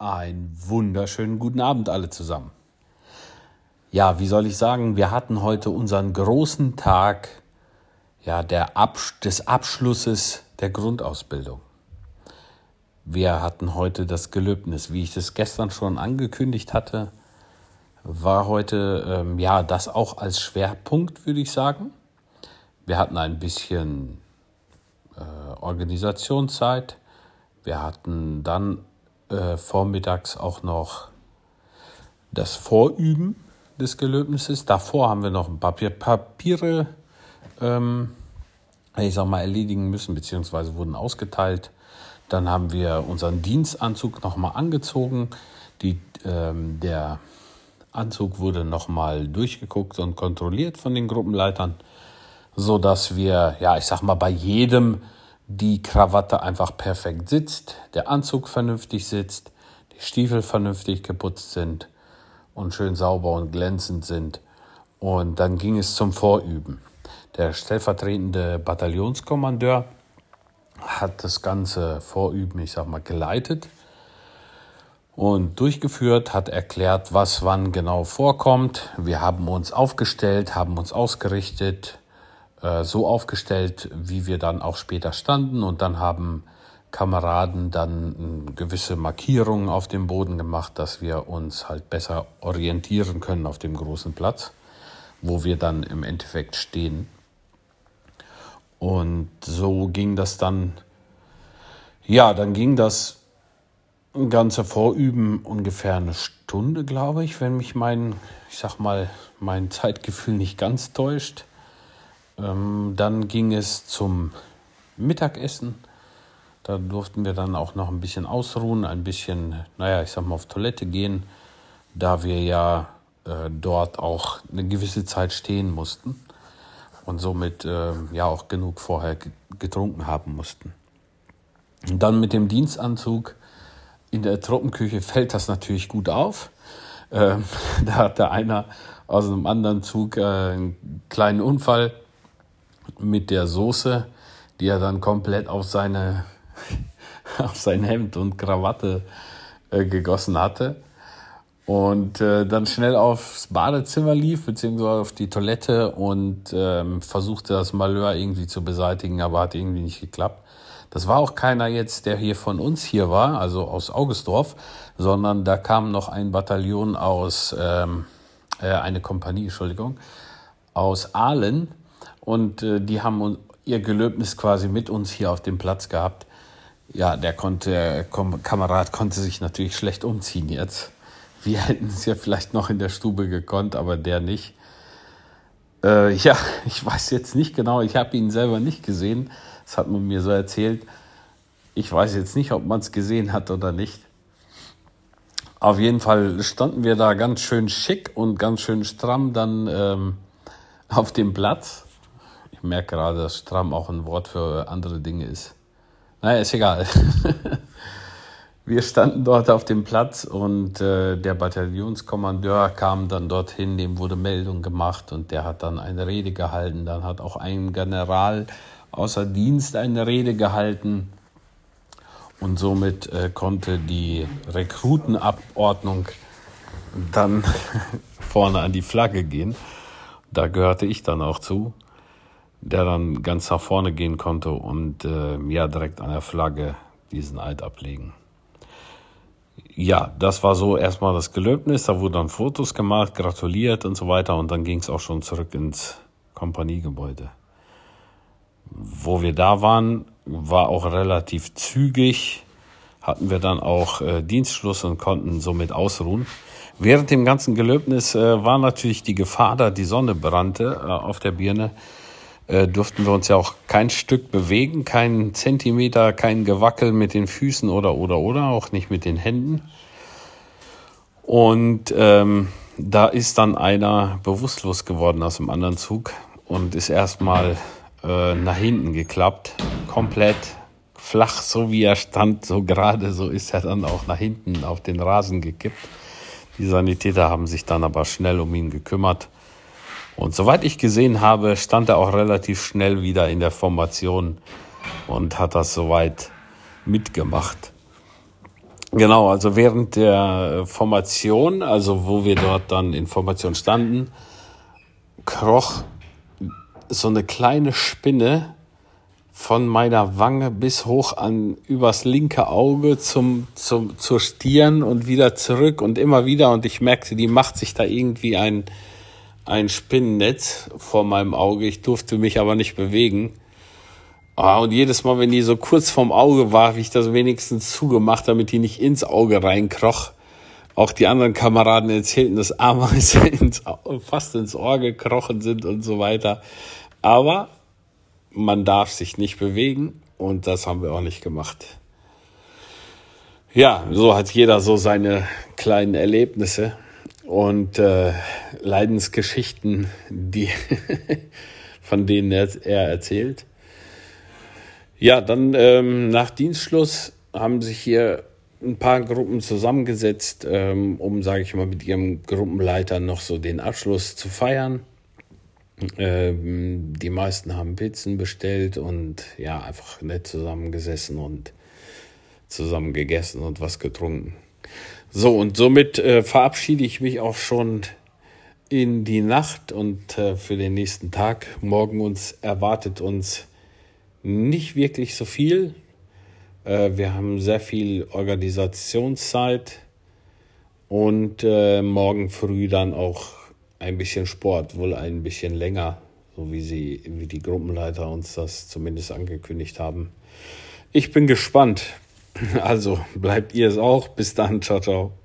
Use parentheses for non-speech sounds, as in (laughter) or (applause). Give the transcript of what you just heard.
Einen wunderschönen guten Abend alle zusammen. Ja, wie soll ich sagen, wir hatten heute unseren großen Tag ja, der Abs des Abschlusses der Grundausbildung. Wir hatten heute das Gelöbnis, wie ich das gestern schon angekündigt hatte, war heute ähm, ja das auch als Schwerpunkt, würde ich sagen. Wir hatten ein bisschen äh, Organisationszeit. Wir hatten dann äh, vormittags auch noch das Vorüben des Gelöbnisses. Davor haben wir noch ein paar Papiere, ähm, ich sag mal, erledigen müssen, beziehungsweise wurden ausgeteilt. Dann haben wir unseren Dienstanzug nochmal angezogen. Die, ähm, der Anzug wurde nochmal durchgeguckt und kontrolliert von den Gruppenleitern, so dass wir, ja, ich sag mal, bei jedem die Krawatte einfach perfekt sitzt, der Anzug vernünftig sitzt, die Stiefel vernünftig geputzt sind und schön sauber und glänzend sind. Und dann ging es zum Vorüben. Der stellvertretende Bataillonskommandeur hat das ganze Vorüben, ich sag mal, geleitet und durchgeführt, hat erklärt, was wann genau vorkommt. Wir haben uns aufgestellt, haben uns ausgerichtet, äh, so aufgestellt, wie wir dann auch später standen. Und dann haben Kameraden dann äh, gewisse Markierungen auf dem Boden gemacht, dass wir uns halt besser orientieren können auf dem großen Platz, wo wir dann im Endeffekt stehen. Und so ging das dann, ja, dann ging das ganze Vorüben ungefähr eine Stunde, glaube ich, wenn mich mein, ich sag mal, mein Zeitgefühl nicht ganz täuscht. Ähm, dann ging es zum Mittagessen. Da durften wir dann auch noch ein bisschen ausruhen, ein bisschen, naja, ich sag mal, auf Toilette gehen, da wir ja äh, dort auch eine gewisse Zeit stehen mussten und somit äh, ja auch genug vorher getrunken haben mussten. Und dann mit dem Dienstanzug in der Truppenküche fällt das natürlich gut auf. Ähm, (laughs) da hatte einer aus einem anderen Zug äh, einen kleinen Unfall mit der Soße, die er dann komplett auf seine (laughs) auf sein Hemd und Krawatte äh, gegossen hatte und äh, dann schnell aufs Badezimmer lief beziehungsweise auf die Toilette und ähm, versuchte das Malheur irgendwie zu beseitigen, aber hat irgendwie nicht geklappt. Das war auch keiner jetzt, der hier von uns hier war, also aus Augustdorf, sondern da kam noch ein Bataillon aus, ähm, äh, eine Kompanie, Entschuldigung, aus Aalen und äh, die haben ihr Gelöbnis quasi mit uns hier auf dem Platz gehabt. Ja, der konnte, Kamerad konnte sich natürlich schlecht umziehen jetzt. Wir hätten es ja vielleicht noch in der Stube gekonnt, aber der nicht. Äh, ja, (laughs) ich weiß jetzt nicht genau, ich habe ihn selber nicht gesehen. Das hat man mir so erzählt. Ich weiß jetzt nicht, ob man es gesehen hat oder nicht. Auf jeden Fall standen wir da ganz schön schick und ganz schön stramm dann ähm, auf dem Platz. Ich merke gerade, dass stramm auch ein Wort für andere Dinge ist. Naja, ist egal. (laughs) Wir standen dort auf dem Platz und äh, der Bataillonskommandeur kam dann dorthin, dem wurde Meldung gemacht und der hat dann eine Rede gehalten. Dann hat auch ein General außer Dienst eine Rede gehalten und somit äh, konnte die Rekrutenabordnung dann (laughs) vorne an die Flagge gehen. Da gehörte ich dann auch zu der dann ganz nach vorne gehen konnte und äh, ja direkt an der Flagge diesen Eid ablegen. Ja, das war so erstmal das Gelöbnis. Da wurden dann Fotos gemacht, gratuliert und so weiter. Und dann ging es auch schon zurück ins Kompaniegebäude. Wo wir da waren, war auch relativ zügig. Hatten wir dann auch äh, Dienstschluss und konnten somit ausruhen. Während dem ganzen Gelöbnis äh, war natürlich die Gefahr, da die Sonne brannte äh, auf der Birne, äh, durften wir uns ja auch kein Stück bewegen, keinen Zentimeter, kein Gewackel mit den Füßen oder oder oder, auch nicht mit den Händen. Und ähm, da ist dann einer bewusstlos geworden aus dem anderen Zug und ist erstmal äh, nach hinten geklappt, komplett flach, so wie er stand, so gerade, so ist er dann auch nach hinten auf den Rasen gekippt. Die Sanitäter haben sich dann aber schnell um ihn gekümmert und soweit ich gesehen habe, stand er auch relativ schnell wieder in der Formation und hat das soweit mitgemacht. Genau, also während der Formation, also wo wir dort dann in Formation standen, kroch so eine kleine Spinne von meiner Wange bis hoch an übers linke Auge zum, zum, zur Stirn und wieder zurück und immer wieder. Und ich merkte, die macht sich da irgendwie ein, ein Spinnennetz vor meinem Auge. Ich durfte mich aber nicht bewegen. Ah, und jedes Mal, wenn die so kurz vorm Auge war, habe ich das wenigstens zugemacht, damit die nicht ins Auge reinkroch. Auch die anderen Kameraden erzählten, dass Ameisen (laughs) fast ins Ohr gekrochen sind und so weiter. Aber man darf sich nicht bewegen und das haben wir auch nicht gemacht. Ja, so hat jeder so seine kleinen Erlebnisse und äh, Leidensgeschichten, die (laughs) von denen er, er erzählt. Ja, dann ähm, nach Dienstschluss haben sich hier ein paar Gruppen zusammengesetzt, ähm, um, sage ich mal, mit ihrem Gruppenleiter noch so den Abschluss zu feiern. Ähm, die meisten haben Pizzen bestellt und ja, einfach nett zusammengesessen und zusammen gegessen und was getrunken. So, und somit äh, verabschiede ich mich auch schon in die Nacht und äh, für den nächsten Tag. Morgen uns erwartet uns nicht wirklich so viel. Äh, wir haben sehr viel Organisationszeit und äh, morgen früh dann auch ein bisschen Sport, wohl ein bisschen länger, so wie sie, wie die Gruppenleiter uns das zumindest angekündigt haben. Ich bin gespannt. Also bleibt ihr es auch. Bis dann. Ciao, ciao.